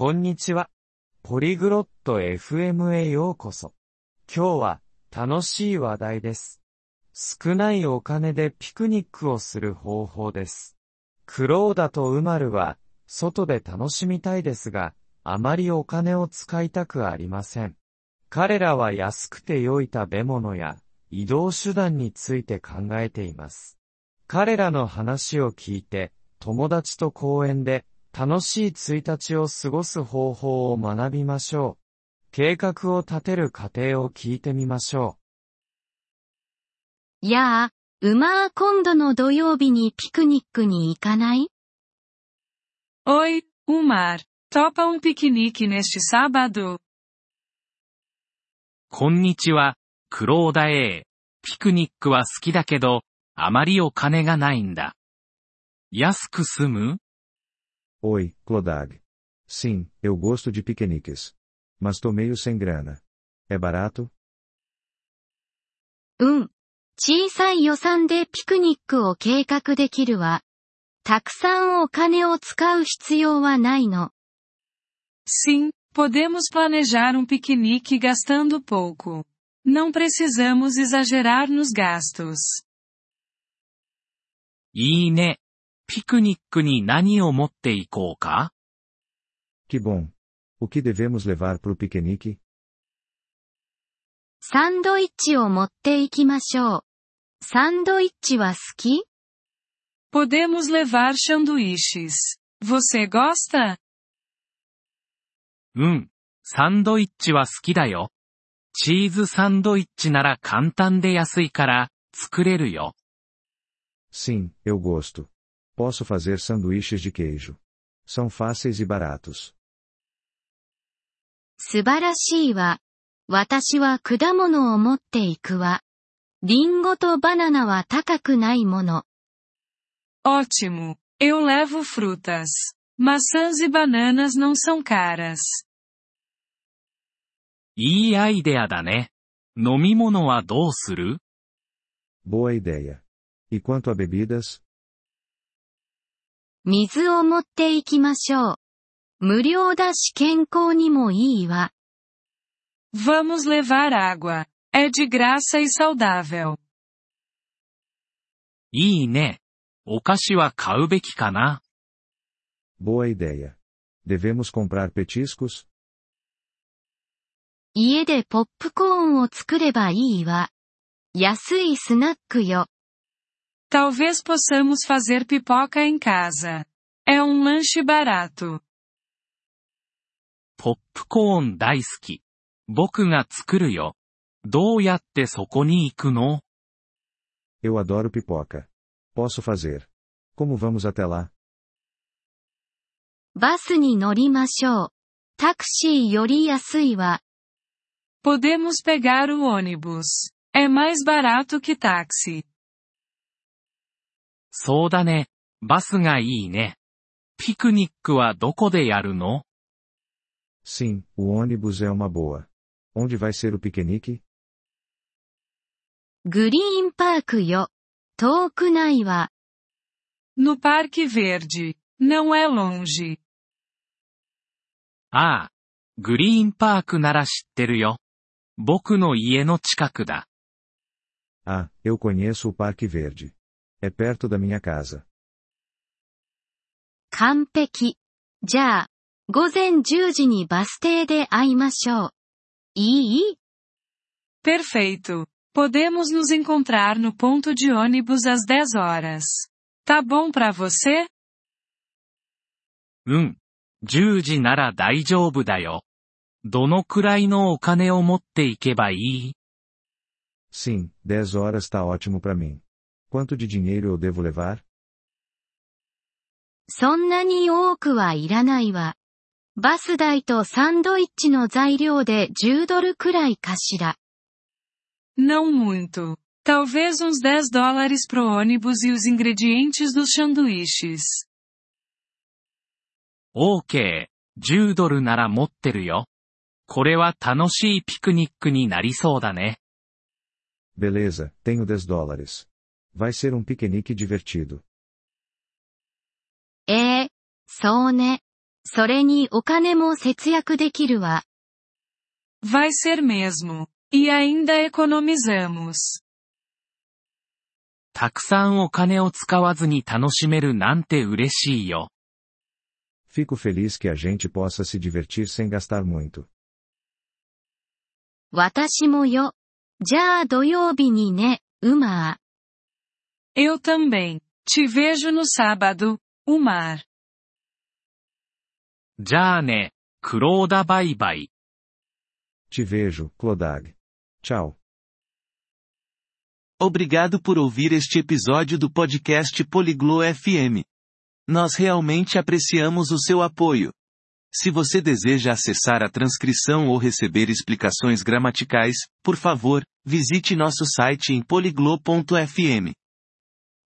こんにちは。ポリグロット FM へようこそ。今日は楽しい話題です。少ないお金でピクニックをする方法です。クローダとウマルは外で楽しみたいですが、あまりお金を使いたくありません。彼らは安くて良い食べ物や移動手段について考えています。彼らの話を聞いて、友達と公園で楽しい1日を過ごす方法を学びましょう。計画を立てる過程を聞いてみましょやあ、うまー今度の土曜日にピクニックに行かない？Oi, Umar. Topa um piquenique neste sábado? こんにちは、クローダ A。ピクニックは好きだけど、あまりお金がないんだ。安く済む Oi, Clodag. Sim, eu gosto de piqueniques. Mas tô meio sem grana. É barato? うん。小さい予算でピクニックを計画できるわ。たくさんお金を使う必要はないの。 Sim, podemos planejar um piquenique gastando pouco. Não precisamos exagerar nos gastos. いいね。 ピクニックに何を持っていこうか Que bom. O que devemos levar pro piquenique? サンドイッチを持っていきましょう。サンドイッチは好き Podemos levar sanduíches. Você gosta? うん。サンドイッチは好きだよ。チーズサンドイッチなら簡単で安いから、作れるよ。Sim, eu gosto. Posso fazer sanduíches de queijo. São fáceis e baratos. 素晴らしいわ。私は果物を持っていくわ。リンゴとバナナは高くないもの。 Ótimo. Eu levo frutas. Maçãs e bananas não são caras. いいアイデアだね。飲み物はどうする Boa ideia. E quanto a bebidas? 水を持っていきましょう。無料だし健康にもいいわ。Vamos levar água. É de graça e saudável. いいね。お菓子は買うべきかな Boa ideia. Devemos comprar petiscos? 家でポップコーンを作ればいいわ。安いスナックよ。Talvez possamos fazer pipoca em casa. É um lanche barato. ポップコーン大好き。僕が作るよ。どうやってそこに行くの Eu adoro pipoca. Posso fazer. Como vamos até lá? バスに乗りましょう。タクシーより安いわ。 Podemos pegar o ônibus. É mais barato que táxi. そうだね。バスがいいね。ピクニックはどこでやるの Sim, o ônibus é uma boa. Onde vai ser o piquenique? グリーンパークよ。遠くないわ。No Parque Verde. Não é longe. ああ。グリーンパークなら知ってるよ。僕の家の近くだ。Ah, eu conheço o Parque Verde. É perto da minha casa. 完璧。じゃあ、午前10時にバス停で会いましょう。いい Perfeito. Podemos nos encontrar no ponto de ônibus às 10 horas. Tá bom pra você? うん。10時なら大丈夫だよ。どのくらいのお金を持っていけばいい Sim, 10 horas tá ótimo pra mim. Quanto de dinheiro eu devo levar? そんなに多くはいらないわ。バス代とサンドイッチの材料で10ドルくらいかしら。Não muito. Talvez uns 10 dólares pro ônibus e os ingredientes dos sanduíches. OK。10ドルなら持ってるよ。これは楽しいピクニックになりそうだね。Beleza, tenho 10 dólares. Vai ser um piquenique divertido. ええそうね。 それにお金も節約できるわ。 Vai ser mesmo. E ainda economizamos. たくさんお金を使わずに楽しめるなんて嬉しいよ。 Fico feliz que a gente possa se divertir sem gastar muito. 私もよ。じゃあ土曜日にね、うま Eu também. Te vejo no sábado, Umar. じゃあね、クローダバイバイ。 Te vejo, Clodag. Tchau. Obrigado por ouvir este episódio do podcast Poliglo FM. Nós realmente apreciamos o seu apoio. Se você deseja acessar a transcrição ou receber explicações gramaticais, por favor, visite nosso site em poliglo.fm.